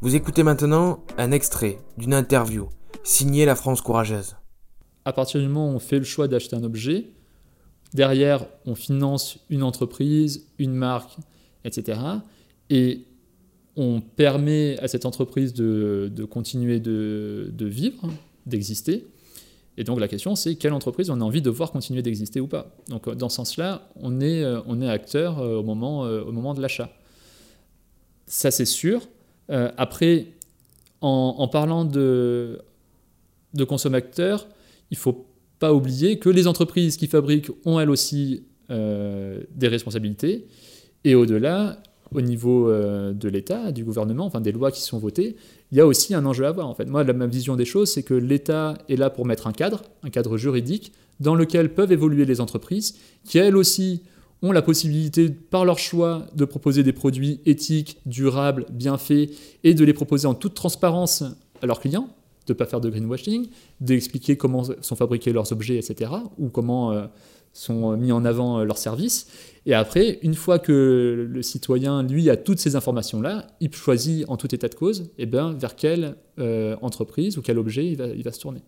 Vous écoutez maintenant un extrait d'une interview signée La France Courageuse. À partir du moment où on fait le choix d'acheter un objet, derrière, on finance une entreprise, une marque, etc. Et on permet à cette entreprise de, continuer de, vivre, d'exister. Et donc la question, c'est quelle entreprise on a envie de voir continuer d'exister ou pas. Donc dans ce sens-là, on est, est acteur euh, au moment, euh, au moment de l'achat. Ça, c'est sûr. Euh, après, en, parlant de, consommateurs, il ne faut pas oublier que les entreprises qui fabriquent ont elles aussi euh, des responsabilités. Et au-delà, au niveau euh, de l'État, du gouvernement, enfin des lois qui sont votées, il y a aussi un enjeu à voir. En fait, moi, la, ma vision des choses, c'est que l'État est là pour mettre un cadre, un cadre juridique, dans lequel peuvent évoluer les entreprises, qui elles aussi ont la possibilité, par leur choix, de proposer des produits éthiques, durables, bien faits, et de les proposer en toute transparence à leurs clients, de ne pas faire de greenwashing, d'expliquer comment sont fabriqués leurs objets, etc., ou comment euh, sont mis en avant euh, leurs services. Et après, une fois que le citoyen, lui, a toutes ces informations-là, il choisit en tout état de cause eh ben, vers quelle euh, entreprise ou quel objet il va se tourner.